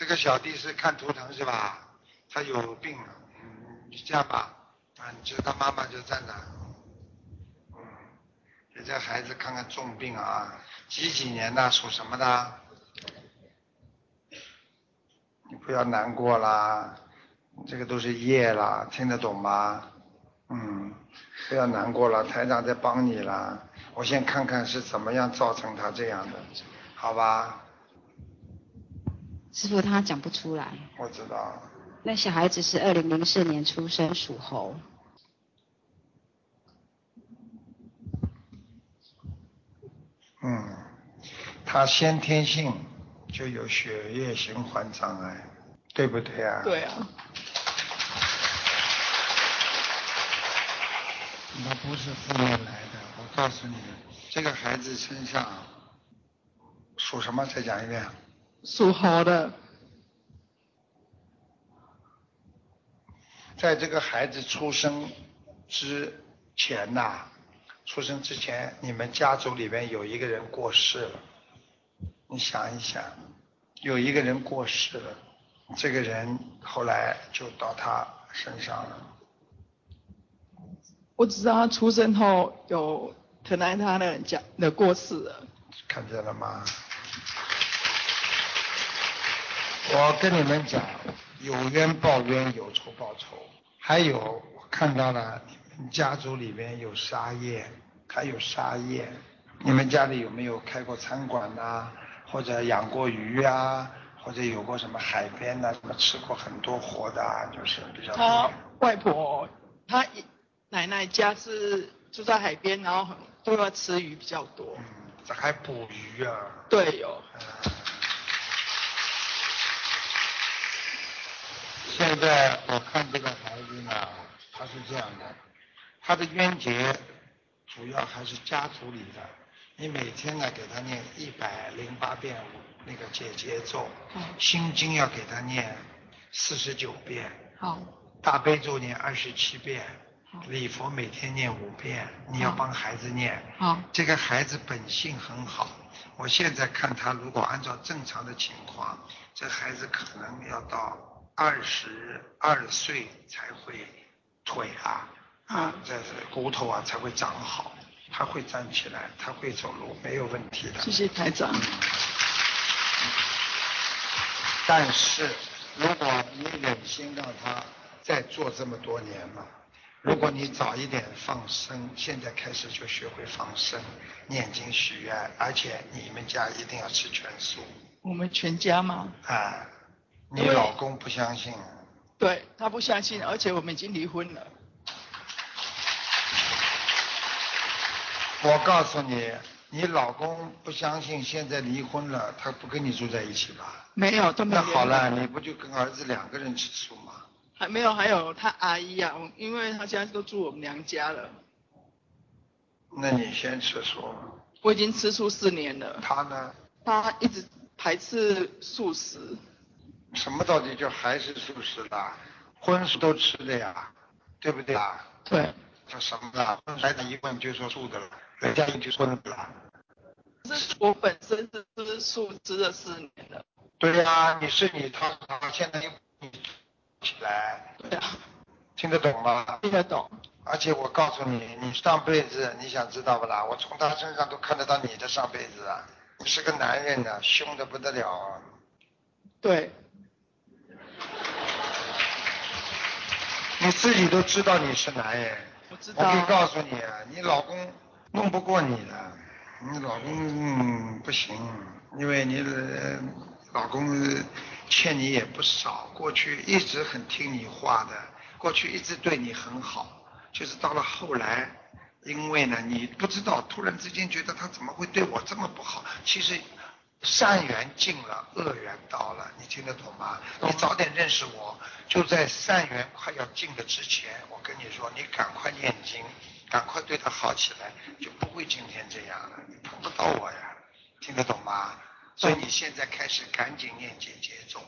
这个小弟是看图腾是吧？他有病了，嗯，你这样吧，啊，你就他妈妈就站着，嗯，给这孩子看看重病啊，几几年的，属什么的？你不要难过啦，这个都是业啦，听得懂吗？嗯，不要难过了，台长在帮你啦。我先看看是怎么样造成他这样的，好吧？师傅他讲不出来。我知道。那小孩子是二零零四年出生，属猴。嗯，他先天性就有血液循环障碍，对不对啊？对啊。那不是后面来的，我告诉你，这个孩子身上属什么？再讲一遍。属猴的。在这个孩子出生之前呐，出生之前，你们家族里面有一个人过世了。你想一想，有一个人过世了，这个人后来就到他身上了。我只知道他出生后有疼爱他的人家的过世了。看见了吗？我跟你们讲，有冤报冤，有仇报仇。还有，我看到了你们家族里面有沙业，还有沙业。你们家里有没有开过餐馆呐？或者养过鱼啊？或者有过什么海边呐？什么吃过很多活的，就是比较。他外婆，他奶奶家是住在海边，然后都要吃鱼比较多。嗯，这还捕鱼啊？对，有。现在我看这个孩子呢，他是这样的，他的冤结主要还是家族里的。你每天呢给他念一百零八遍那个解结咒，心经要给他念四十九遍，好，大悲咒念二十七遍，礼佛每天念五遍，你要帮孩子念。好，这个孩子本性很好，我现在看他如果按照正常的情况，这孩子可能要到。二十二岁才会腿啊啊，这是骨头啊才会长好，他会站起来，他会走路，没有问题的。谢谢台长。但是如果你忍心让他再做这么多年嘛，如果你早一点放生，现在开始就学会放生、念经许愿，而且你们家一定要吃全素。我们全家吗？啊。你老公不相信？对他不相信，而且我们已经离婚了。我告诉你，你老公不相信，现在离婚了，他不跟你住在一起吧？没有，都没有。那好了，你不就跟儿子两个人吃素吗？还没有，还有他阿姨啊，因为他现在都住我们娘家了。那你先吃素。我已经吃素四年了。他呢？他一直排斥素食。什么到底就还是素食的？荤素都吃的呀，对不对啊？对。叫什么啊？来的一问就说素的了，人家就说的了。是我本身是吃素吃了四年了。对呀，你是你他他现在又你起来。对呀。听得懂吗？听得懂。而且我告诉你，你上辈子你想知道不啦？我从他身上都看得到你的上辈子啊！你是个男人呢，凶的不得了。对。你自己都知道你是男人，我知道。我可以告诉你，你老公弄不过你的，你老公不行，因为你老公欠你也不少，过去一直很听你话的，过去一直对你很好，就是到了后来，因为呢你不知道，突然之间觉得他怎么会对我这么不好，其实。善缘尽了，恶缘到了，你听得懂吗？你早点认识我，就在善缘快要尽的之前，我跟你说，你赶快念经，赶快对他好起来，就不会今天这样了。你碰不到我呀，听得懂吗？所以你现在开始赶紧念姐姐咒，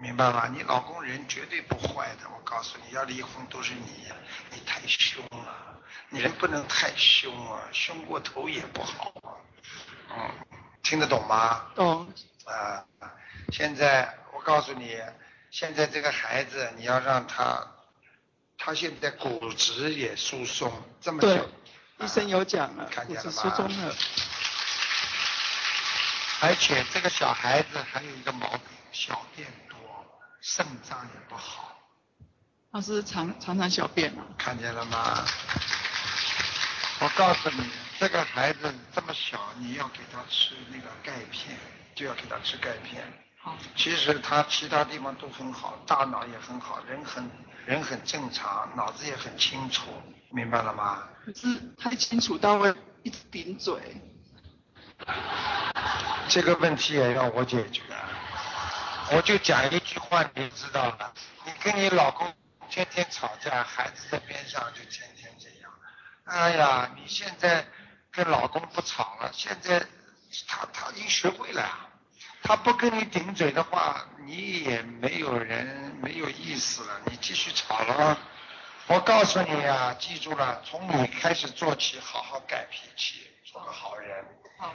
明白吗？你老公人绝对不坏的，我告诉你要离婚都是你，你太凶了，你人不能太凶啊，凶过头也不好啊，嗯。听得懂吗？懂。啊，现在我我告诉你，现在这个孩子你要让他，他现在骨质也疏松，这么对小，医生有讲了，看见了吗疏松吗？了。而且这个小孩子还有一个毛病，小便多，肾脏也不好，他是常常常小便啊。看见了吗？我告诉你，这个孩子这么小，你要给他吃那个钙片，就要给他吃钙片。好，其实他其他地方都很好，大脑也很好，人很人很正常，脑子也很清楚，明白了吗？可是太清楚到会一直顶嘴。这个问题也要我解决。我就讲一句话，你就知道了。你跟你老公天天吵架，孩子在边上就天天这样。哎呀，你现在跟老公不吵了，现在他他已经学会了呀。他不跟你顶嘴的话，你也没有人没有意思了，你继续吵了。我告诉你啊，记住了，从你开始做起，好好改脾气，做个好人。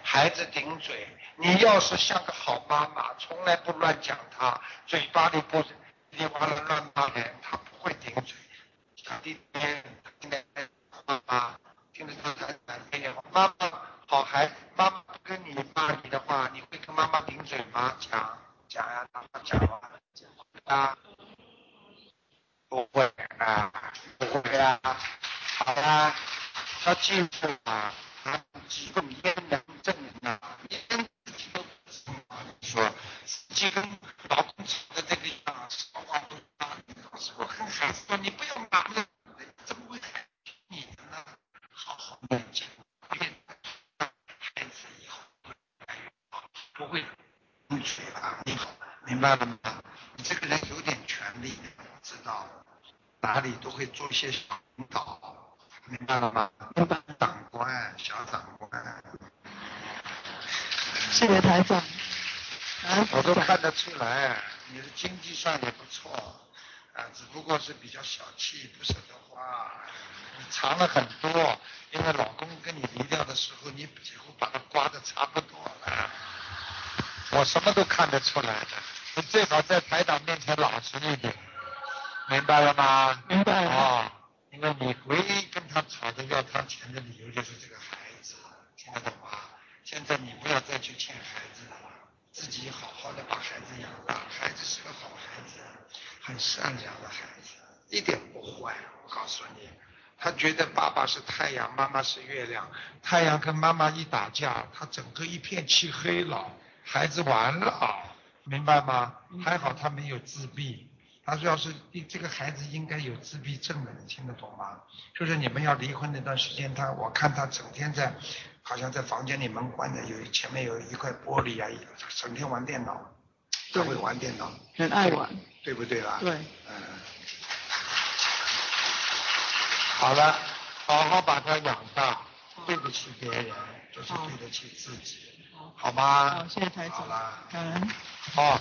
孩子顶嘴，你要是像个好妈妈，从来不乱讲他，嘴巴里不噼里哇啦乱骂人，他不会顶嘴。讲一天听得妈妈听得他很难听。妈妈好孩子，妈妈不跟你骂你的话，你会跟妈妈顶嘴吗？讲讲呀，讲啊讲啊，啊，不会啊，不会啊，好啦，他记住啊，他几个烟能证啊，烟自己都不知道，说自己跟老公吵的这个样，说话不当，我跟孩子说，你不要骂人，怎么会改你的呢？好好的讲，变让孩子以后越来越好，不会顶嘴了，你好，明白了吗？你这个人有点权利，知道，哪里都会做一些小领导，明白了吗？明白长官，小长官。谢谢台长。啊我都看得出来，你的经济上也不错，啊，只不过是比较小气，不舍得花。你藏了很多，因为老公跟你离掉的时候，你几乎把他刮的差不多了。我什么都看得出来的，你最好在台长面前老实一点，明白了吗？明白了哦，因为你唯一跟他吵着要他钱的理由就是这个孩子，听得懂吗？现在你不要再去欠孩子了，自己好好的把孩子养大。孩子是个好孩子，很善良的孩子，一点不坏。我告诉你，他觉得爸爸是太阳，妈妈是月亮。太阳跟妈妈一打架，他整个一片漆黑了，孩子完了，明白吗？还好他没有自闭。他说要是这个孩子应该有自闭症的，你听得懂吗？就是你们要离婚那段时间，他我看他整天在，好像在房间里门关着，有前面有一块玻璃啊，整天玩电脑，他会玩电脑，很爱玩。对不对啦？对，嗯。好了，好好把他养大，对得起别人，就是对得起自己，好吗？好，谢谢台长好了。。感恩。哦，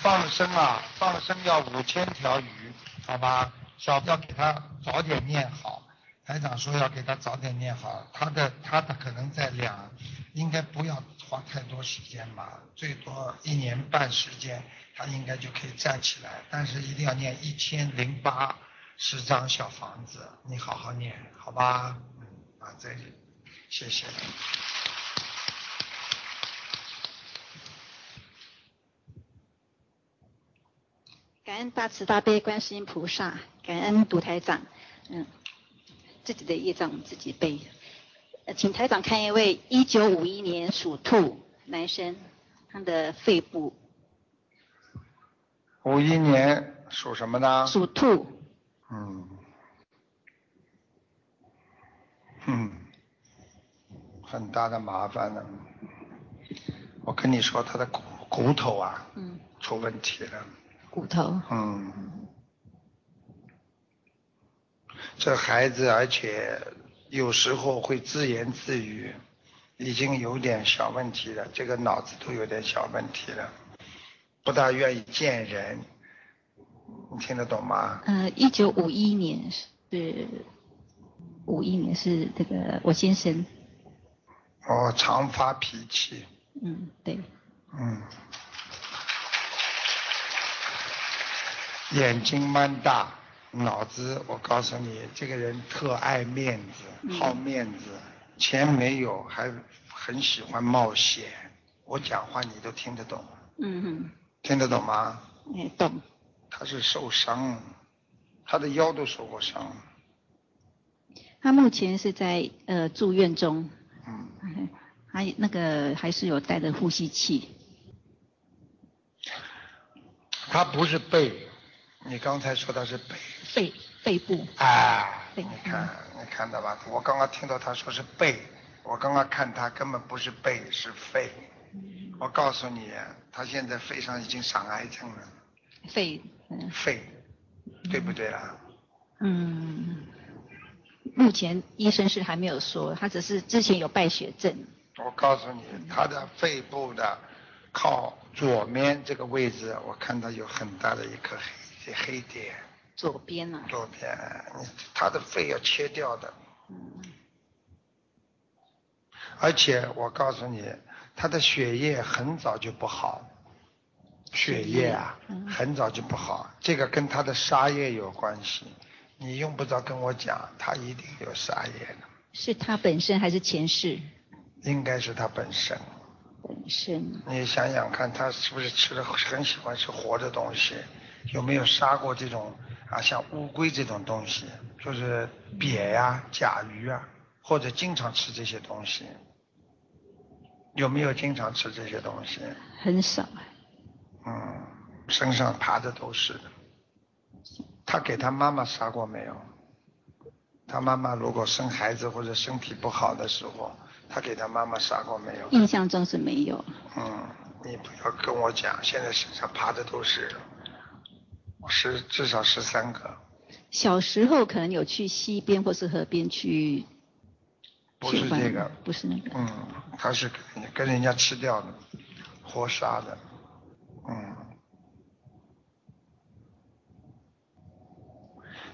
放生啊，放生要五千条鱼，好吧？小要给他早点念好。台长说要给他早点念好，他的他的可能在两，应该不要花太多时间吧，最多一年半时间，他应该就可以站起来。但是一定要念一千零八十张小房子，你好好念，好吧？嗯，啊，再见，谢谢。感恩大慈大悲观世音菩萨，感恩独台长，嗯，自己的业障我们自己背。呃请台长看一位一九五一年属兔男生，他的肺部五一年属什么呢？属兔，嗯，嗯，很大的麻烦了。我跟你说，他的骨骨头啊嗯，出问题了。骨头，嗯，这孩子而且有时候会自言自语，已经有点小问题了，这个脑子都有点小问题了，不大愿意见人。你听得懂吗？呃，一九五一年是五一年是这个我先生，哦，常发脾气。嗯，对，嗯，眼睛蛮大，脑子我告诉你，这个人特爱面子，嗯好面子，钱没有还很喜欢冒险。我讲话你都听得懂，嗯听得懂吗？哼，哎，懂。他是受伤，他的腰都受过伤。他目前是在呃住院中，嗯，嗯还那个还是有带着呼吸器。他不是背，你刚才说的是背，背背部，啊，背你看你看到吧？我刚刚听到他说是背，我刚刚看他根本不是背，是肺。我告诉你，他现在肺上已经长癌症了，肺，嗯。肺，对不对啊？嗯，目前医生是还没有说，他只是之前有败血症，我告诉你，他的肺部的靠左面这个位置，我看到有很大的一颗黑黑点，左边啊，左边，你他的肺要切掉的。而且我告诉你，他的血液很早就不好，血液啊嗯很早就不好，这个跟他的沙叶有关系。你用不着跟我讲，他一定有沙叶的，是他本身还是前世应该是他本身。本身？你想想看，他是不是吃了很喜欢吃活的东西？有没有杀过这种啊，像乌龟这种东西，就是鳖呀、甲鱼啊，或者经常吃这些东西？有没有经常吃这些东西？很少啊，嗯，身上爬的都是的。他给他妈妈杀过没有？他妈妈如果生孩子或者身体不好的时候，他给他妈妈杀过没有？印象中是没有。嗯，你不要跟我讲，现在身上爬的都是十至少十三个，小时候可能有去溪边或是河边去，不是这个，不是那个，嗯，他是跟跟人家吃掉的，活杀的，嗯。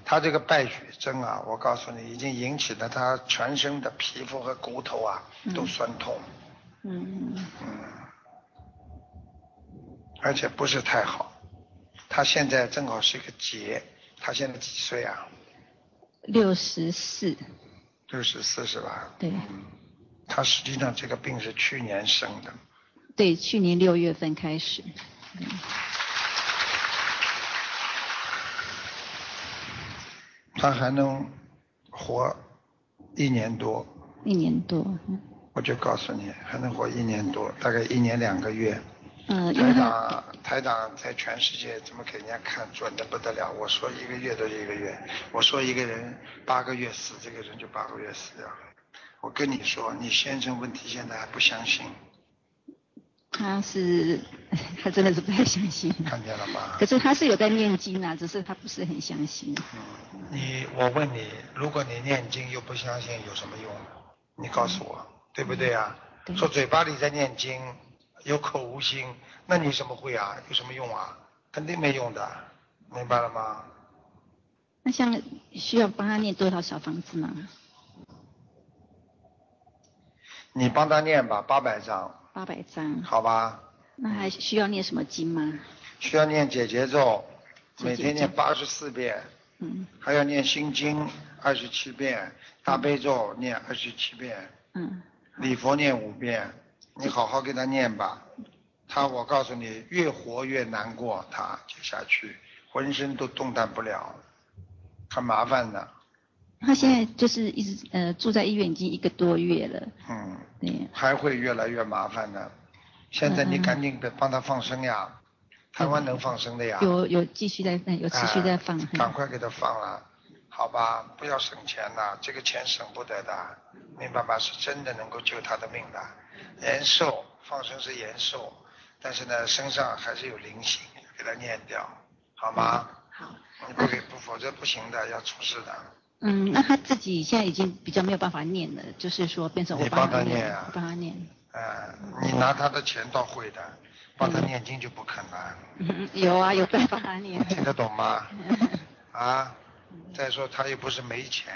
他这个败血症啊，我告诉你，已经引起了他全身的皮肤和骨头啊都酸痛，嗯，嗯，而且不是太好。他现在正好是一个劫，他现在几岁啊？六十四，六十四是吧？对。嗯，他实际上这个病是去年生的，对，去年六月份开始，他还能活一年多，一年多，嗯我就告诉你，还能活一年多，大概一年两个月。台他长，台长在全世界怎么给人家看准的不得了？我说一个月都一个月，我说一个人八个月死，这个人就八个月死掉了。我跟你说，你先生问题现在还不相信，他是 他真的是不太相信，看见了吗可？是他是有在念经啊，只是他不是很相信。嗯，你我问你，如果你念经又不相信，有什么用？你告诉我，对不对啊？对说嘴巴里在念经，有口无心，那你什么会啊？有什么用啊？肯定没用的，明白了吗？那像需要帮他念多少小房子吗？你帮他念吧，八百张，八百张。好吧？那还需要念什么经吗？需要念解结咒，每天念八十四遍，嗯还要念心经二十七遍，大悲咒念二十七遍，嗯，礼佛念五遍，你好好给他念吧。他我告诉你，越活越难过，他接下去浑身都动弹不了，很麻烦的。他现在就是一直呃住在医院已经一个多月了，嗯，对，还会越来越麻烦的。现在你赶紧得帮他放生呀，台湾能放生的呀。有有继续在放有持续在放，哎赶快给他放了，好吧？不要省钱了，这个钱省不得的，明白吗？是真的能够救他的命的。延寿放生是延寿，但是呢，身上还是有灵性，给他念掉，好吗？好，你不给不，否则不行的，要出事的。嗯，那他自己现在已经比较没有办法念了，就是说变成我帮他他念啊帮他念，哎，你拿他的钱倒会的，帮他念经就不可能。嗯，有啊，有办法帮他念，听得懂吗？啊，再说他又不是没钱，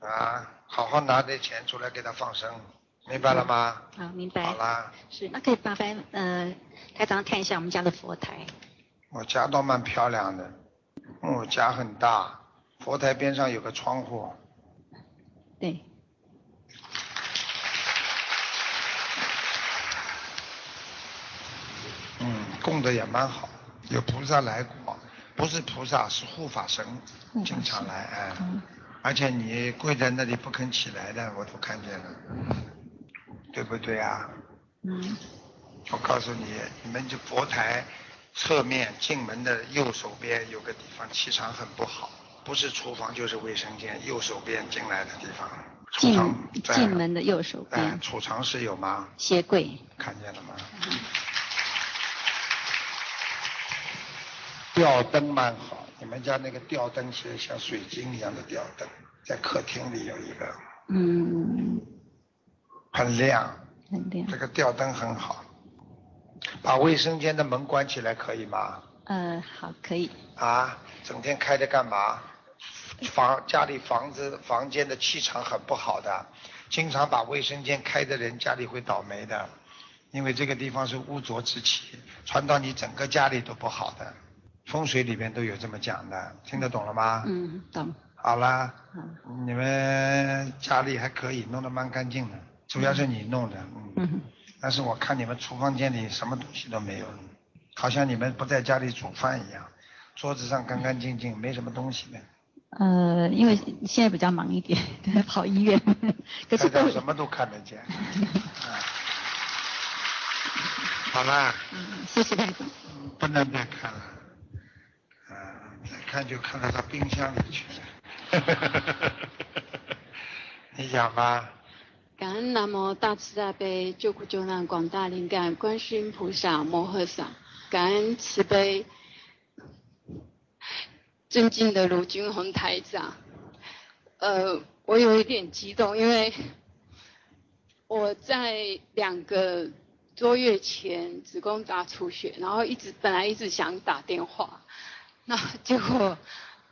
啊，好好拿点钱出来给他放生，明白了吗？好，明白。好，啦，是，那可以麻烦呃台长看一下我们家的佛台，我家倒蛮漂亮的，我家很大，佛台边上有个窗户，对，嗯，供的也蛮好，有菩萨来过，不是菩萨是护法神，经常来哎，嗯。而且你跪在那里不肯起来的，我都看见了，对不对啊？嗯我告诉你，你们这佛台侧面进门的右手边有个地方气场很不好，不是厨房就是卫生间，右手边进来的地方。储进藏在进门的右手哎，边，储藏室有吗？鞋柜，看见了吗？吊灯蛮好，你们家那个吊灯是像水晶一样的吊灯，在客厅里有一个，嗯，很亮，很亮这，个吊灯很好。把卫生间的门关起来可以吗？呃，好，可以，啊，整天开着干嘛？房家里房子房间的气场很不好的，经常把卫生间开的人家里会倒霉的，因为这个地方是污浊之气，传到你整个家里都不好的。风水里边都有这么讲的，听得懂了吗？嗯，懂，好啦，好，你们家里还可以，弄得蛮干净的，主要是你弄的，嗯。嗯，但是我看你们厨房间里什么东西都没有，好像你们不在家里煮饭一样，桌子上干干净净，没什么东西的。呃，因为现在比较忙一点，跑医院，可是都什么都看得见。啊 好啦，嗯，谢谢台长。不能再看了，啊，再看就看到他冰箱里去了。你讲吧，感恩南无大慈大悲救苦救难广大灵感观世音菩萨摩诃萨，感恩慈悲尊敬的卢军宏台长。呃，我有一点激动，因为我在两个多月前子宫大出血，然后一直本来一直想打电话，那结果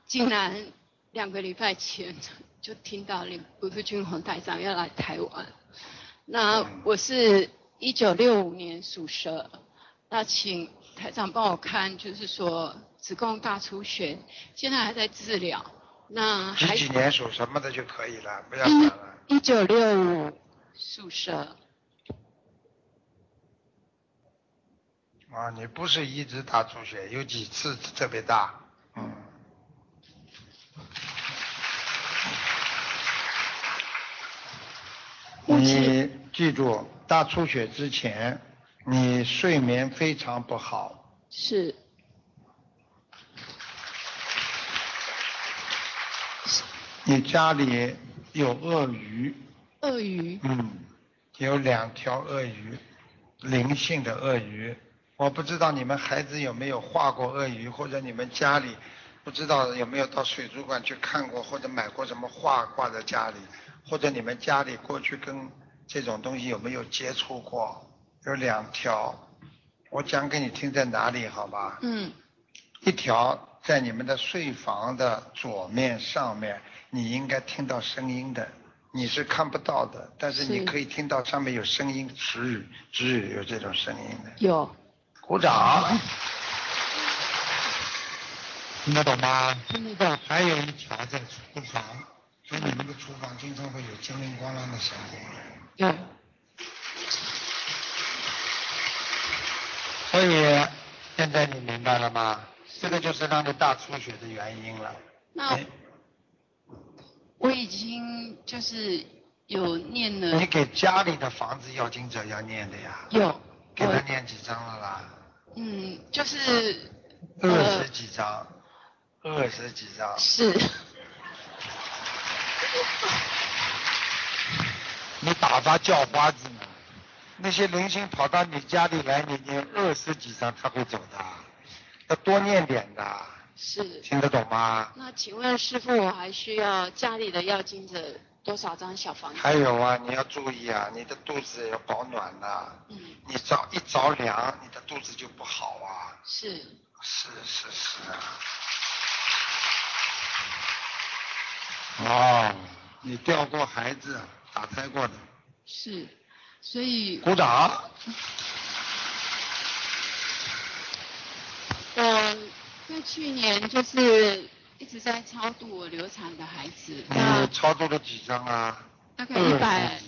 竟然两个礼拜前就听到林卢志军宏台长要来台湾。那我是一九六五年属蛇，那请台长帮我看，就是说子宫大出血，现在还在治疗。那还几几年属什么的就可以了，不要讲了。一九六五属蛇，啊，你不是一直大出血，有几次特别大，嗯。你记住，大出血之前，你睡眠非常不好，是。你家里有鳄鱼，鳄鱼，嗯，有两条鳄鱼，灵性的鳄鱼。我不知道你们孩子有没有画过鳄鱼，或者你们家里不知道有没有到水族馆去看过，或者买过什么画挂在家里，或者你们家里过去跟这种东西有没有接触过？有两条，我讲给你听在哪里，好吧？嗯，一条在你们的睡房的左面上面，你应该听到声音的，你是看不到的，但是你可以听到上面有声音，直语直语有这种声音的。有，鼓掌。听得懂吗？听得懂。还有一条在厨房，所以你们的厨房经常会有叮铃咣啷的声音。有，所以现在你明白了吗？这个就是让你大出血的原因了。那哎我已经就是有念了你，给家里的房子要经者要念的呀。有，给他念几张了啦？嗯，就是二呃十几张，二十几张。是 你打发叫花子呢？那些灵性跑到你家里来，你念二十几张他会走的，要多念点的，是。听得懂吗？那请问师傅，我还需要家里的要经者多少张小房子？还有啊，你要注意啊，你的肚子要保暖呐、嗯，你着一着凉，你的肚子就不好啊。是是是是啊。哦，你掉过孩子，打胎过的，是，所以鼓掌。我去年就是一直在超度我流产的孩子，那你超度了几张啊？大概一百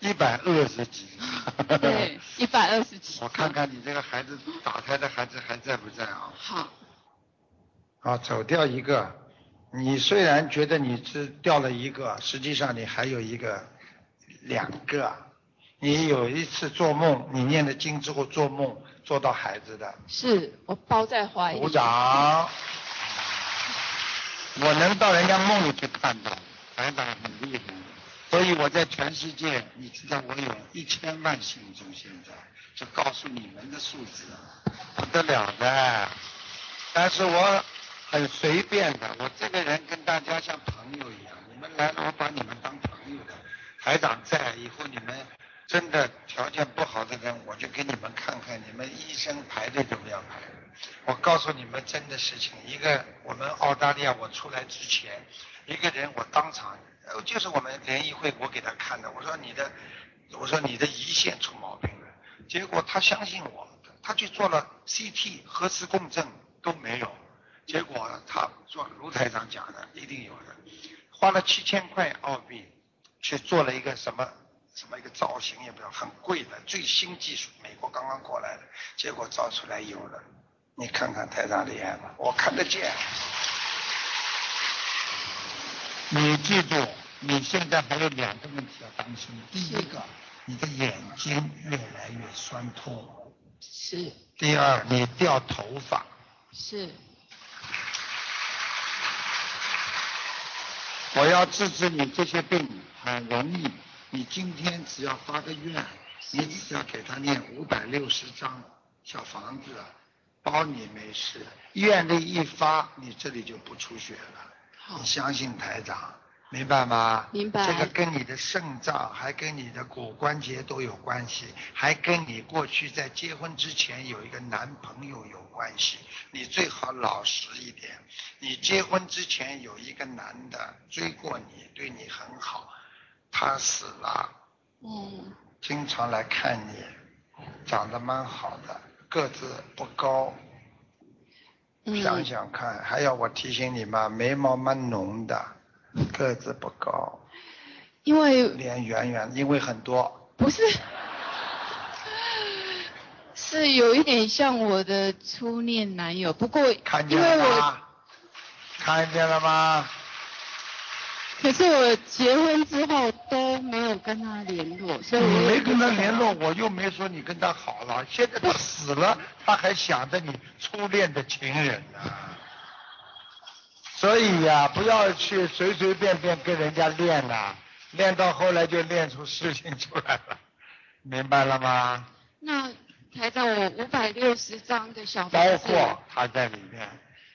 一百二十几张。对，一百二十几。我看看你这个孩子打胎的孩子还在不在啊？好，啊，走掉一个。你虽然觉得你只掉了一个，实际上你还有一个两个。你有一次做梦，你念了经之后做梦做到孩子的，是我包在怀里。鼓掌。我能到人家梦里去看到，台长很厉害，所以我在全世界，你知道我有一千万信众，现在就告诉你们的数字，不得了的。但是我很随便的，我这个人跟大家像朋友一样，你们来了我把你们当朋友的。台长在，以后你们真的条件不好的人，我就给你们看看，你们医生排队怎么样排。我告诉你们真的事情，一个我们澳大利亚我出来之前，一个人我当场，就是我们联谊会我给他看的，我说你的，我说你的胰腺出毛病了，结果他相信我，他去做了 CT 核磁共振都没有，结果他说卢台长讲的一定有的，花了七千块澳币去做了一个什么什么一个造型也不知道，很贵的最新技术，美国刚刚过来的，结果造出来有了。你看看台长厉害吧，我看得见。你记住，你现在还有两个问题要担心。第一个，你的眼睛越来越酸痛；是第二，你掉头发。是我要治治你这些病很容易，你今天只要发个愿，你只要给他念五百六十张小房子，包你没事。愿力一发，你这里就不出血了。好你相信台长，明白吗？明白这个跟你的肾脏，还跟你的骨关节都有关系，还跟你过去在结婚之前有一个男朋友有关系。你最好老实一点。你结婚之前有一个男的追过你，对你很好，他死了，嗯经常来看你，长得蛮好的，个子不高，嗯想想看，还要我提醒你吗？眉毛蛮浓的，个子不高，因为脸圆圆，因为很多。不是，是有一点像我的初恋男友，不过看见了吗？看见了吗？可是我结婚之后都没有跟他联络，所以没跟他联络，我又没说你跟他好了。现在他死了，他还想着你初恋的情人呢、所以呀、不要去随随便便跟人家练了，练到后来就练出事情出来了，明白了吗？那台长，我五百六十张的小包房子，包括他在里面，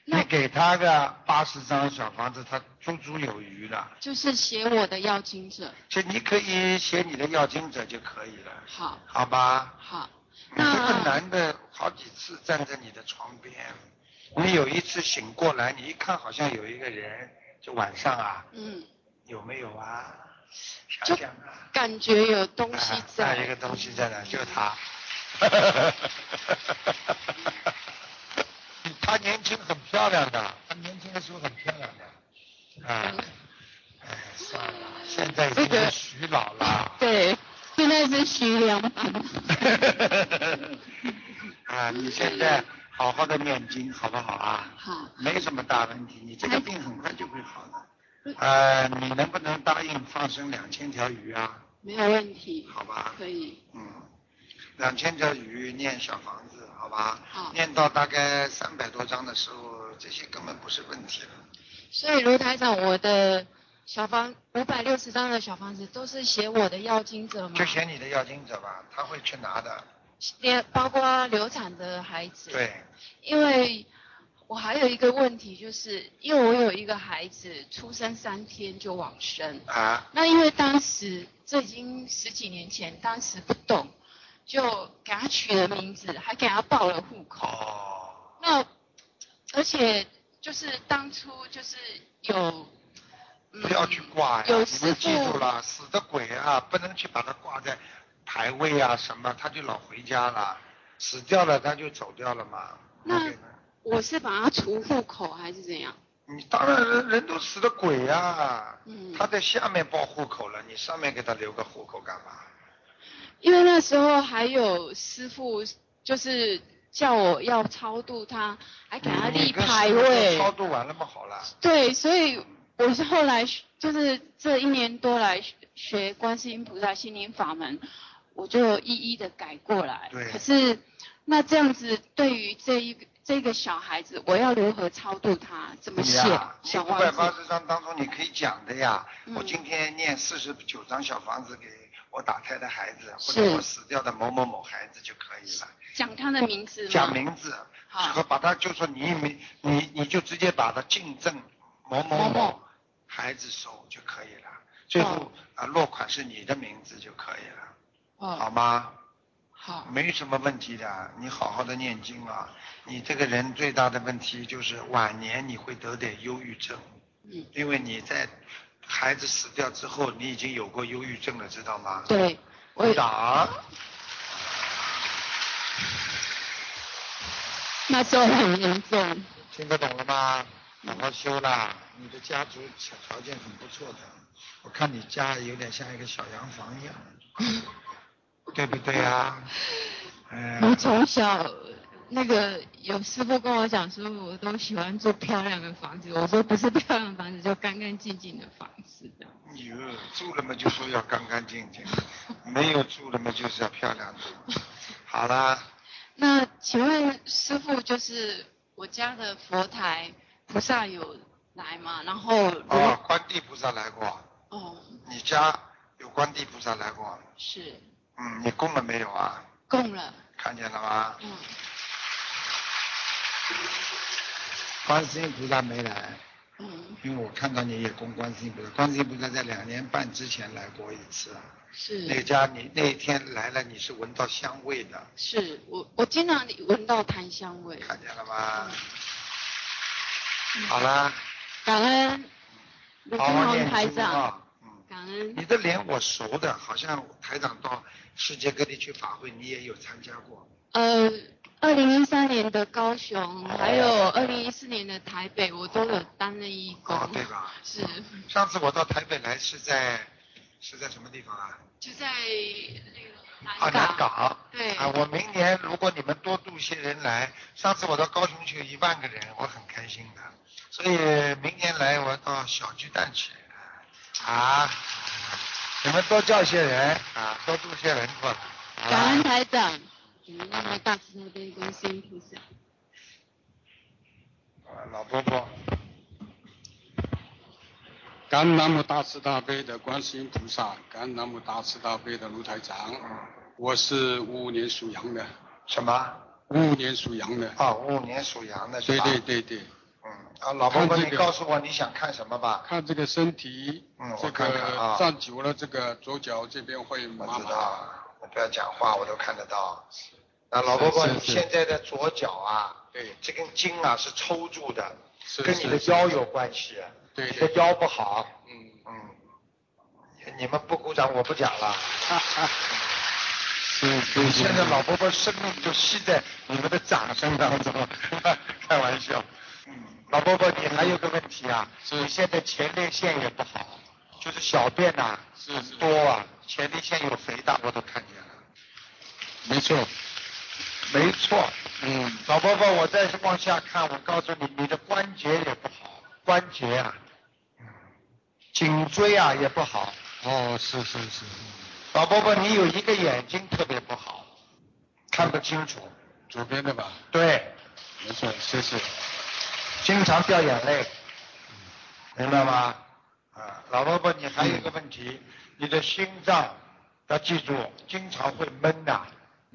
你给他个八十张小房子，他足足有余了。就是写我的要经者。就你可以写你的要经者就可以了，好，好吧？好，那这个男的好几次站在你的床边，你有一次醒过来，你一看好像有一个人，就晚上啊，嗯，有没有啊？想就想啊，感觉有东西啊在。有一个东西在哪，就是他。他年轻很漂亮的，他年轻的时候很漂亮的，啊，哎，算了，现在已经是徐老了。对，现在是徐良版。啊，你现在好好的念经，好不好啊？好，没什么大问题，你这个病很快就会好的。呃，你能不能答应放生两千条鱼啊？没有问题。好吧可以。嗯，两千条鱼念小房子，好吧？好念到大概三百多章的时候，这些根本不是问题了。所以卢台长，我的小房五百六十张的小房子都是写我的要经者吗？就写你的要经者吧，他会去拿的。连包括流产的孩子。。对，因为我还有一个问题，就是因为我有一个孩子出生三天就往生，啊，那因为当时这已经十几年前，当时不懂，就给他取了名字，还给他报了户口。哦，那而且就是当初就是有，嗯不要去挂呀，你有师们记住了，死的鬼啊，不能去把它挂在牌位啊什么，他就老回家了，死掉了他就走掉了嘛。那我是把他除户口还是怎样？你当然人人都死的鬼呀、嗯他在下面报户口了，你上面给他留个户口干嘛？因为那时候还有师傅就是叫我要超度他，还给他立牌位。超度完了吗？好了，对，所以我是后来就是这一年多来学学观世音菩萨心灵法门，我就一一的改过来。对可是那这样子，对于这一个这个小孩子，我要如何超度他？怎么你写小五百八？十章当中你可以讲的呀。嗯我今天念四十九张小房子给我打胎的孩子，或者我死掉的某某某孩子就可以了。讲他的名字吗？讲名字，好和把他就说你没你你就直接把他进赠某某某孩子手就可以了，最后哦啊落款是你的名字就可以了，好哦，吗？好，没什么问题的，你好好的念经啊。你这个人最大的问题就是晚年你会得点忧郁症，嗯，因为你在孩子死掉之后，你已经有过忧郁症了，知道吗？对，我鼓掌。那时候很严重。听得懂了吗？好好修啦，你的家族条件很不错的，我看你家有点像一个小洋房一样，对不对啊、哎、我从小那个有师傅跟我讲说，我都喜欢住漂亮的房子。我说不是漂亮的房子，就干干净净的房子的。哟，住了嘛就说要干干净净，没有住了嘛就是要漂亮的。好啦，那请问师傅，就是我家的佛台菩萨有来吗？然后如哦，观地菩萨来过，哦你家有观地菩萨来过，是嗯，你供了没有啊？供了，看见了吗？嗯。观世音菩萨没来，嗯。因为我看到你也供观世音菩萨，观世音菩萨在两年半之前来过一次，是。那是家你那天来了，你是闻到香味的，是，我我经常闻到檀香味。看见了吗？好啦，感恩卢金红好好念台长，经啊。嗯，感恩你的脸我熟的，好像台长到世界各地去法会，你也有参加过。呃，二零一三年的高雄，还有二零一四年的台北，我都有担任义工。哦，对吧？是，上次我到台北来是在是在什么地方啊？就在那个啊，南港。对啊，我明年如果你们多度些人来，上次我到高雄去有一万个人，我很开心的。所以明年来我到小巨蛋去。啊，你们多叫些人啊，多度些人过来。感恩台长，你们那么大慈大悲观世音菩萨。啊老婆婆，感恩南无大慈大悲的观世音菩萨，感恩南无大慈大悲的卢台长。我是五五年属羊的，什么？五五年属羊的。啊，五五年属羊的对？对对对，嗯，啊，老婆婆，这个你告诉我你想看什么吧？看这个身体，嗯我这个站久了，这个左脚这边会我。知道，我不要讲话，我都看得到。啊老伯伯，是是你现在的左脚啊，对这根筋啊是抽住的，是跟你的腰有关系。对你的腰不好。嗯，嗯，你们不鼓掌，我不讲了。是是是。现在老婆婆生命就吸在你们的掌声当中，开玩笑。嗯，老伯伯，你还有个问题啊，是你现在前列腺也不好，就是小便呐、是是多啊，前列腺有肥大，我都看见了。没错，没错，嗯，老伯伯，我再往下看，我告诉你，你的关节也不好，关节啊，嗯颈椎啊也不好。哦，是是是，老伯伯，你有一个眼睛特别不好，看不清楚。左边的吧？对，没错，谢谢。经常掉眼泪，明白吗？啊，老伯伯，你还有一个问题，你的心脏要记住，经常会闷呐、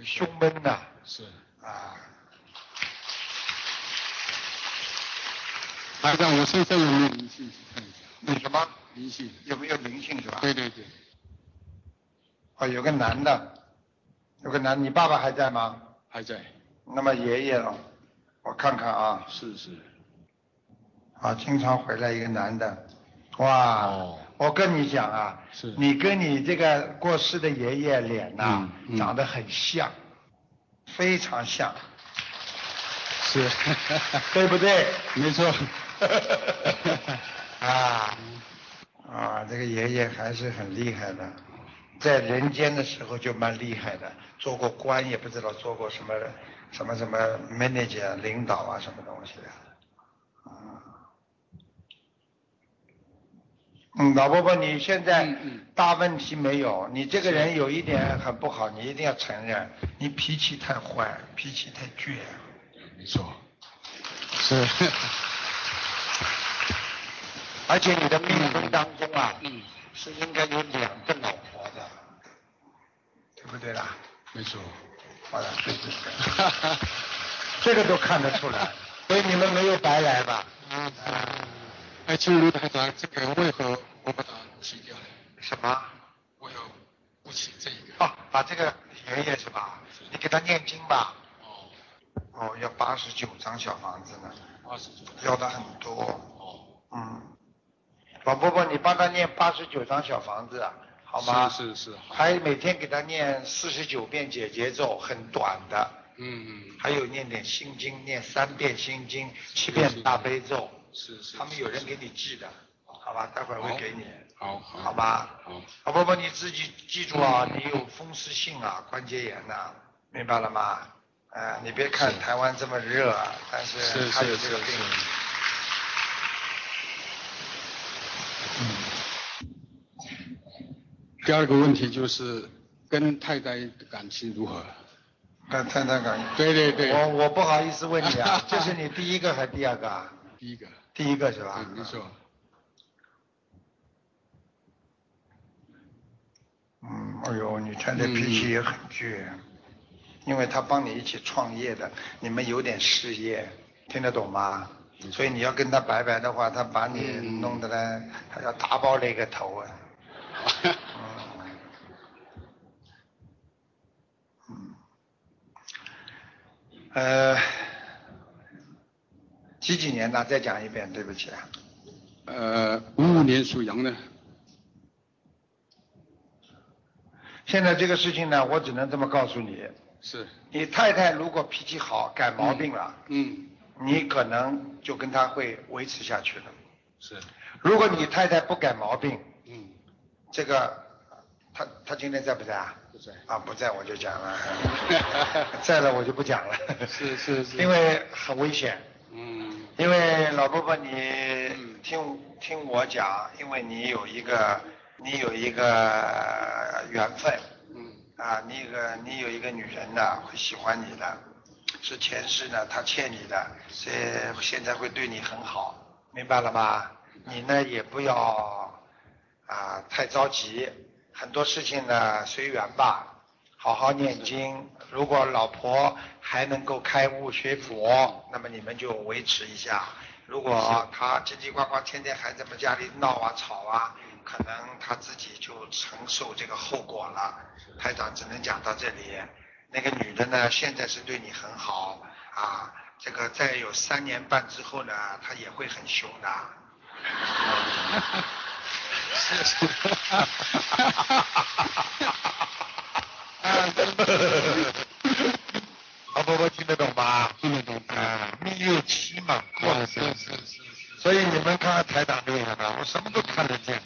胸闷呐、是。啊，台长，我身上有没有灵性？看一下，你什么灵性。有没有灵性是吧？对对对，哦，有个男的，有个男，你爸爸还在吗？还在。那么爷爷了，我看看啊，是是。啊，经常回来一个男的，哇，哦我跟你讲啊，是你跟你这个过世的爷爷脸呐、嗯嗯长得很像，非常像，是是，对不对？没错。啊啊，这个爷爷还是很厉害的，在人间的时候就蛮厉害的，做过官也不知道做过什么什么什么 manager 领导啊什么东西的。嗯，老伯伯，你现在大问题没有，你这个人有一点很不好，你一定要承认，你脾气太坏，脾气太倔。没错。是。而且你的命根当中啊，嗯，是应该有两个老婆的，对不对啦？没错。好了，对对对，这个都看得出来，所以你们没有白来吧？嗯。哎，请卢台长，这个为何我把它去掉了？什么？我有不起这一个。哦，把这个爷爷是吧？你给他念经吧。哦。哦，要八十九张小房子呢，八十九。要的很多。哦。嗯。老伯伯，你帮他念八十九张小房子，好吗？是是是。还每天给他念四十九遍解结咒，很短的。嗯嗯。还有念点心经，念三遍心经，七遍大悲咒。是是。他们有人给你寄的，好吧？待会儿会给你，好好。好吧？好。老伯伯，你自己记住啊，你有风湿性啊，关节炎呐，明白了吗？呃，你别看台湾这么热啊，但是是他有这个病。第二个问题就是跟太太的感情如何？跟太太感情对对对。我我不好意思问你啊，这是你第一个还是第二个啊？第一个。第一个是吧？嗯，没错。嗯，哎呦，你太太脾气也很倔，因为他帮你一起创业的，你们有点事业，听得懂吗？所以你要跟他拜拜的话，他把你弄得呢，他要打爆那个头啊。嗯。呃，几几年的？再讲一遍，对不起啊。呃，五五年属羊的。现在这个事情呢，我只能这么告诉你。是。你太太如果脾气好，改毛病了，嗯，你可能就跟她会维持下去了。是。如果你太太不改毛病，嗯，这个，她她今天在不在啊？不在。啊，不在我就讲了，在了我就不讲了。是是是。因为很危险。嗯。因为老伯伯，你听听我讲，因为你有一个你有一个缘分。嗯。啊，你有个你有一个女人呢，会喜欢你的，是前世呢她欠你的，所以现在会对你很好，明白了吗？你呢也不要啊太着急，很多事情呢随缘吧，好好念经。如果老婆还能够开悟学佛，那么你们就维持一下。如果她叽叽呱呱天天还在我们家里闹啊吵啊，可能她自己就承受这个后果了。台长只能讲到这里。那个女的呢，现在是对你很好啊，这个再有三年半之后呢，她也会很凶的。是是。老婆婆听得懂吧？听得懂。啊，命六七嘛，过了是是是。所以你们看看台长厉害吧，我什么都看得见。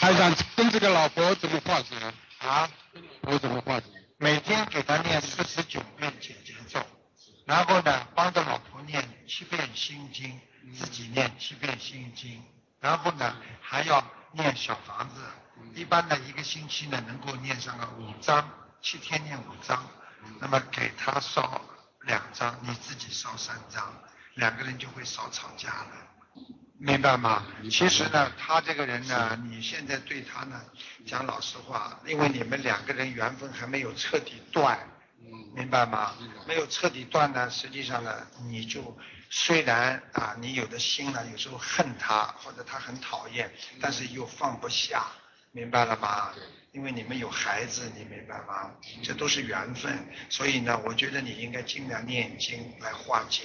台长跟这个老婆怎么化解？啊？我怎么化解？每天给他念四十九遍解结咒，然后呢，帮着老婆念七遍心经，自己念七遍心经，然后呢，还要念小房子，一般呢一个星期呢能够念上个五章，七天念五章，那么给他烧两张，你自己烧三张，两个人就会少吵架了。明白吗？其实呢，他这个人呢，你现在对他呢，讲老实话，因为你们两个人缘分还没有彻底断，明白吗？没有彻底断呢，实际上呢，你就虽然啊，你有的心呢，有时候恨他或者他很讨厌，但是又放不下，明白了吗？因为你们有孩子，你明白吗？这都是缘分，所以呢，我觉得你应该尽量念经来化解，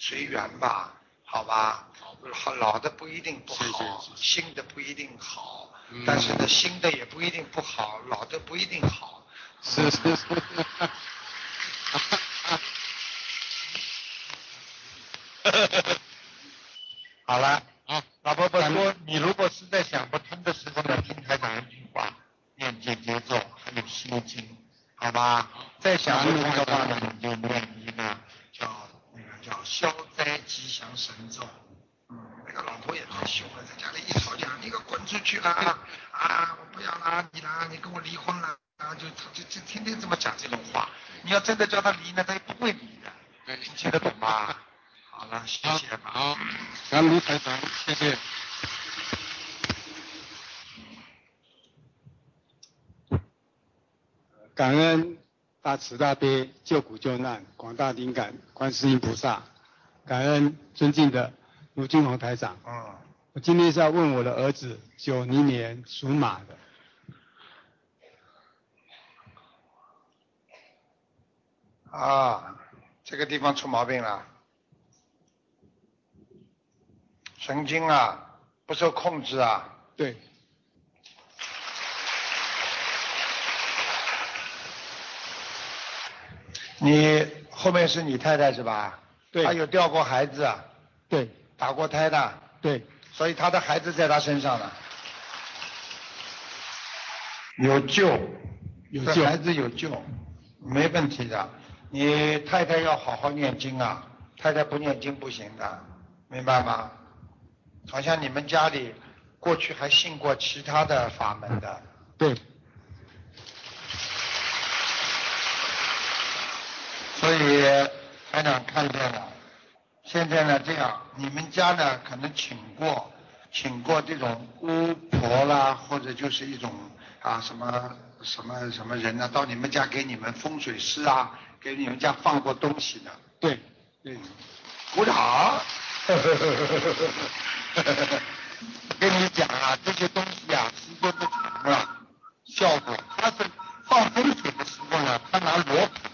随缘吧，好吧？好，老的不一定不好，新的不一定好，但是呢，新的也不一定不好，老的不一定好。是是是。好了，啊，老婆婆说，你如果实在想不通的时候呢，听台长一句话，念姐姐咒，还有心经，好吧？再想不通的话呢，你就念一个叫那个叫消灾吉祥神咒。嗯，那个老婆也太凶了，在家里一吵架，你给我滚出去啦！啊，我不要啦，你啦，你跟我离婚了啊！就就就天天这么讲这种话。你要真的叫他离呢，他也不会离的。你听得懂吗？好了，谢谢吧。好，感恩卢台长，谢谢。感恩大慈大悲救苦救难广大灵感观世音菩萨，感恩尊敬的卢俊宏台长。嗯，我今天是要问我的儿子，九零年属马的，啊，这个地方出毛病了，神经啊不受控制啊。对，你后面是你太太是吧？对。她有掉过孩子啊，对，打过胎的，对，所以她的孩子在她身上了，有救，有救。这孩子有救，没问题的。你太太要好好念经啊，太太不念经不行的，明白吗？好像你们家里过去还信过其他的法门的，对，所以台长看见了。现在呢，这样你们家呢可能请过，请过这种巫婆啦，或者就是一种啊什么什么什么人呢，到你们家给你们风水师啊，给你们家放过东西的，对，对，鼓掌。跟你讲啊，这些东西啊，时间不长了，效果。它是放风水的时候呢，他拿罗盘？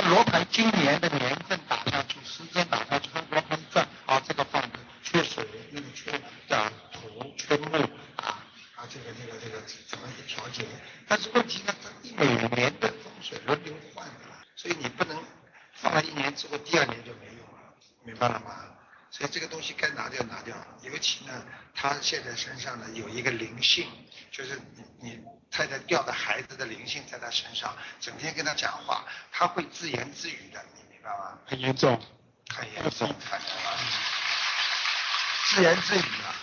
他罗盘今年的年份打上去，时间打上去，他罗盘转啊，这个放的缺水，那个缺啊土，缺木啊啊，这个这个这个怎么去调节？但是问题呢，它每年的风水轮流换的，所以你不能放了一年之后，第二年就没用了，明白了吗？所以这个东西该拿掉拿掉，尤其呢，他现在身上呢有一个灵性，就是你你太太掉的孩子的灵性在他身上，整天跟他讲话，他会自言自语的，你明白吗？很严重，很严重，看见吗？自言自语啊，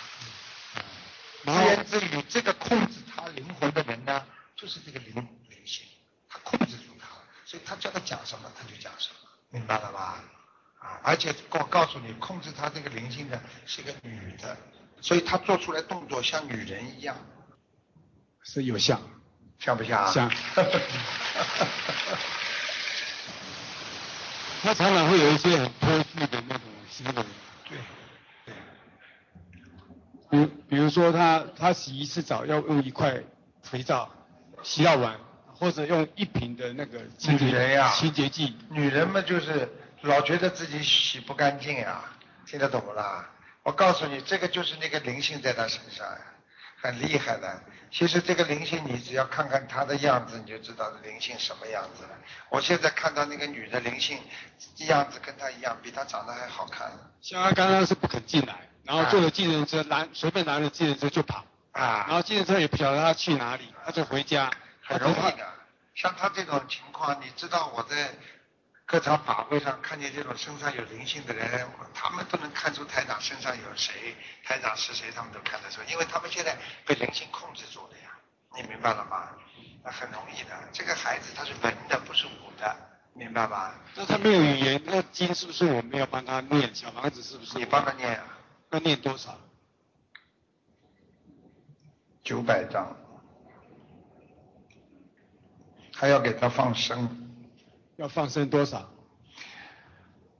自言自语，这个控制他灵魂的人呢，就是这个灵灵性，他控制住他，所以他叫他讲什么他就讲什么，明白了吧？啊，而且我告诉你，控制他这个灵性的是个女的，所以她做出来动作像女人一样，是有像，像不像啊？像。他常常会有一些很脱序的那种行为，对，对，比比如说他他洗一次澡要用一块肥皂洗到完，或者用一瓶的那个清洁呀清洁剂，女人嘛就是老觉得自己洗不干净呀，听得懂不啦？我告诉你，这个就是那个灵性在他身上呀，很厉害的。其实这个灵性，你只要看看他的样子，你就知道灵性什么样子了。我现在看到那个女的灵性样子跟她一样，比她长得还好看像他刚刚是不肯进来，然后坐了计程车拿随便拿了计程车就跑，啊然啊，后计程车也不晓得他去哪里，他就回家，很容易的。像她这种情况，你知道我在各场法会上看见这种身上有灵性的人，他们都能看出台长身上有谁，台长是谁，他们都看得出，因为他们现在被灵性控制住了呀，你明白了吗？那很容易的，这个孩子他是文的，不是武的，明白吧？那他没有语言，那经是不是我们要帮他念？小房子是不是？你帮他念啊，要念多少？九百张，还要给他放生。要放生多少？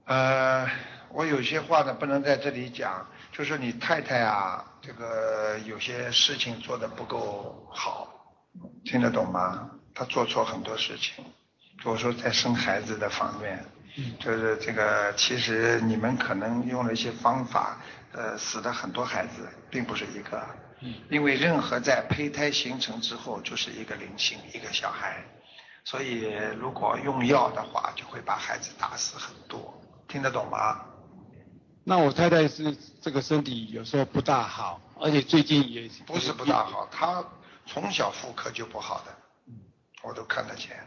呃，我有些话呢不能在这里讲，就是你太太啊，这个有些事情做的不够好，听得懂吗？她做错很多事情，我说在生孩子的方面，就是这个，其实你们可能用了一些方法，呃，死的很多孩子，并不是一个，因为任何在胚胎形成之后，就是一个灵性，一个小孩。所以如果用药的话，就会把孩子打死很多，听得懂吗？那我太太是这个身体有时候不大好，而且最近也不是不大好，她从小妇科就不好的，我都看得见。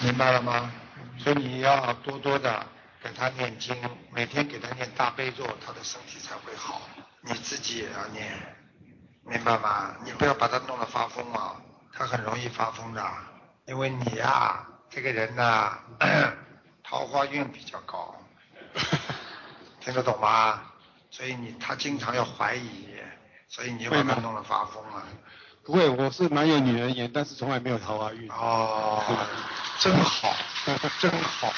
明白了吗？所以你要多多的给她念经，每天给她念大悲咒，她的身体才会好。你自己也要念，明白吗？你不要把他弄得发疯啊，他很容易发疯的，因为你呀、这个人呐、桃花运比较高，听得懂吗？所以你他经常要怀疑，所以你把他弄得发疯了。不会，我是蛮有女人缘，但是从来没有桃花运。哦，真好，真好，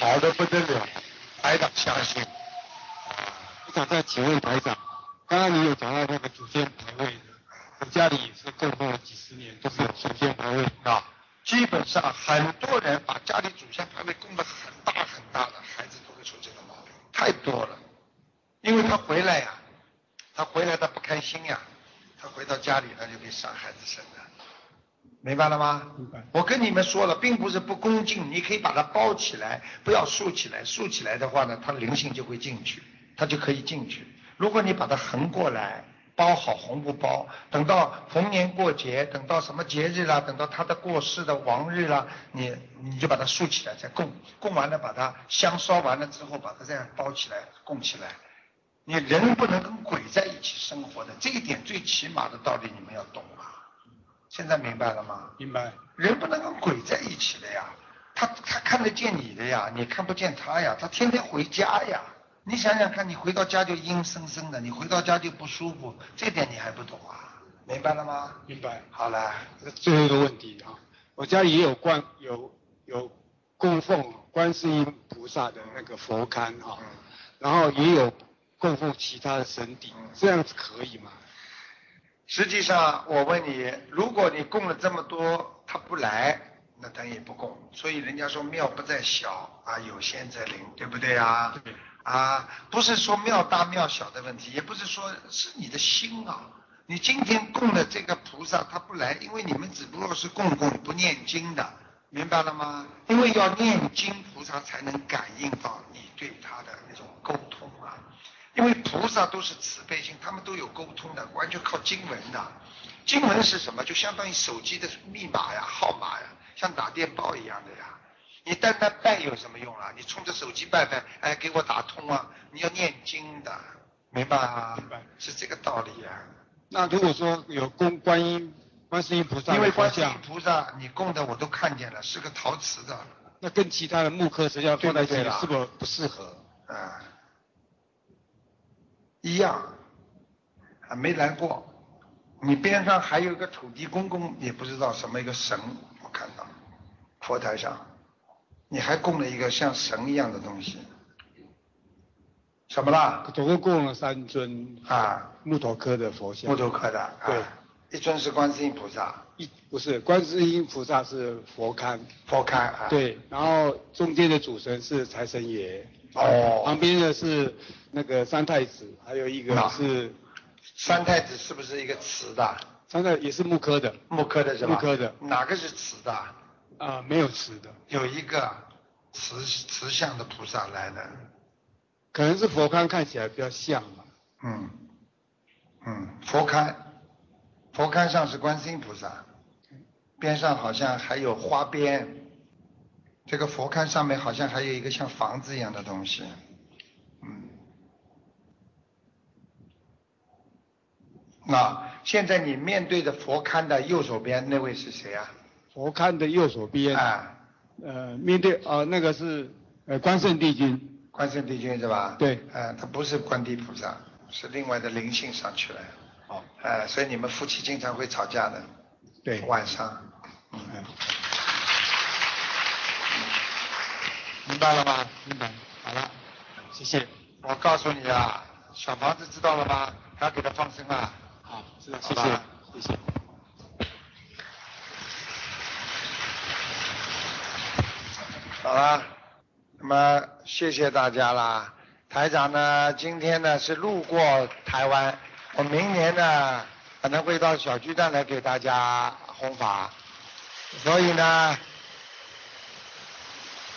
好的不得了，台长相信。我想再请问台长，刚刚你有讲到那个祖先牌位，我家里也是供奉了几十年，都是有祖先牌位啊，基本上很多人把家里祖先牌位供得很大很大的，孩子都会出这个毛病，太多了。因为他回来呀，他回来他不开心呀，他回到家里他就被伤孩子生的，明白了吗？明白。我跟你们说了，并不是不恭敬，你可以把它包起来，不要竖起来。竖起来的话呢，它灵性就会进去，它就可以进去。如果你把它横过来，包好红布包，等到逢年过节，等到什么节日啦，等到他的过世的亡日啦，你你就把它竖起来再供，供完了把它香烧完了之后，把它这样包起来供起来。你人不能跟鬼在一起生活的，这一点最起码的道理你们要懂啊。现在明白了吗？明白。人不能跟鬼在一起的呀，他他看得见你的呀，你看不见他呀，他天天回家呀。你想想看，你回到家就阴森森的，你回到家就不舒服，这点你还不懂啊？明白了吗？明白。好了，最后一个问题啊，我家里也有观有有供奉观世音菩萨的那个佛龛啊、嗯然后也有供奉其他的神邸，这样子可以吗？实际上我问你，如果你供了这么多，他不来，那等于不供。所以人家说庙不在小啊，有仙则灵，对不对啊？啊，不是说庙大庙小的问题，也不是说是你的心啊。你今天供的这个菩萨他不来，因为你们只不过是供供不念经的，明白了吗？因为要念经，菩萨才能感应到你对他的那种沟通啊。因为菩萨都是慈悲心，他们都有沟通的，完全靠经文的。经文是什么？就相当于手机的密码呀、号码呀，像打电报一样的呀。你单单拜有什么用啊？你冲着手机拜拜，哎，给我打通啊！你要念经的，明白啊？明白。是这个道理啊、那如果说有供观音观世音菩萨因为观世音，菩萨你供的我都看见了，是个陶瓷的，那跟其他的木刻实际上放在一起是否不适合？啊，一样，啊，没来过。你边上还有一个土地公公，也不知道什么一个神，我看到佛台上，你还供了一个像神一样的东西，什么啦？总共供了三尊啊，木头刻的佛像。木头刻的，啊。对，一尊是观世音菩萨，一不是观世音菩萨是佛龛，佛龛啊，，对，然后中间的主神是财神爷，哦。旁边的是那个三太子，还有一个啊。是三太子是不是一个瓷的？三太也是木刻的，木刻的是吧？木刻的。哪个是瓷的？啊、没有瓷的，有一个瓷瓷像的菩萨来的，可能是佛龛看起来比较像吧。嗯，嗯，佛龛，佛龛上是观世音菩萨，边上好像还有花边，这个佛龛上面好像还有一个像房子一样的东西，嗯。那现在你面对的佛龛的右手边那位是谁啊？佛龛的右手边，啊，呃，面对啊、那个是呃关圣帝君，关圣帝君是吧？对。呃，他不是观地菩萨，是另外的灵性上去了。哦，呃，所以你们夫妻经常会吵架的，对，晚上，嗯，明白了吗？明白，好了，谢谢，我告诉你啊，小房子知道了吗？还要给他放生啊。好，知道，谢谢，谢谢。好了，那么谢谢大家啦。台长呢，今天呢是路过台湾，我明年呢可能会到小巨蛋来给大家弘法，所以呢，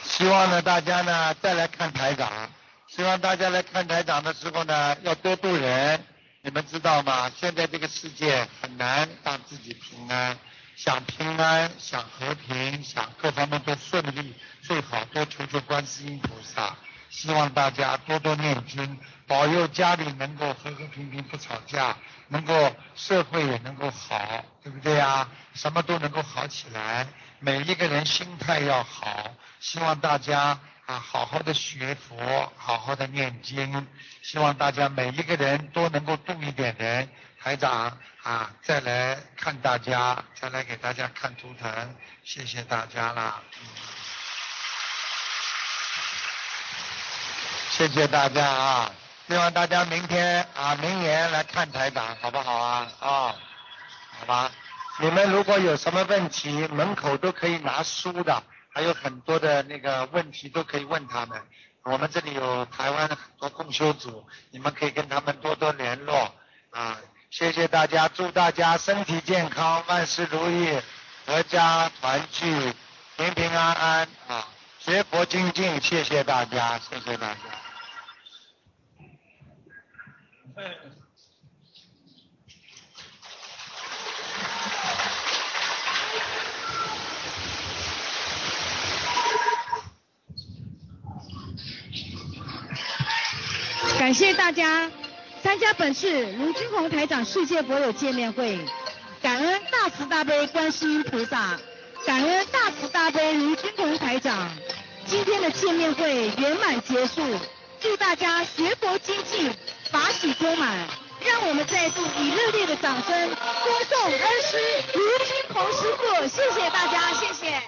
希望呢大家呢再来看台长，希望大家来看台长的时候呢要多度人。你们知道吗？现在这个世界很难让自己平安，想平安，想和平，想各方面都顺利，最好多求求观世音菩萨。希望大家多多念经，保佑家里能够和和平平不吵架，能够社会也能够好，对不对呀？什么都能够好起来。每一个人心态要好，希望大家啊好好的学佛，好好的念经。希望大家每一个人都能够度一点人。台长啊，再来看大家，再来给大家看图腾，谢谢大家啦。谢谢大家啊！希望大家明天啊，明年来看台长，好不好啊？啊，好吧。你们如果有什么问题，门口都可以拿书的，还有很多的那个问题都可以问他们。我们这里有台湾很多共修组，你们可以跟他们多多联络啊。谢谢大家，祝大家身体健康，万事如意，阖家团聚，平平安安啊！学佛精进，谢谢大家，谢谢大家。感谢大家参加本次卢军红台长世界佛友见面会，感恩大慈大悲观世音菩萨，感恩大慈大悲卢军红台长。今天的见面会圆满结束，祝大家学佛精进，法喜充满。让我们再度以热烈的掌声，恭送恩师卢军红师傅，谢谢大家，谢谢。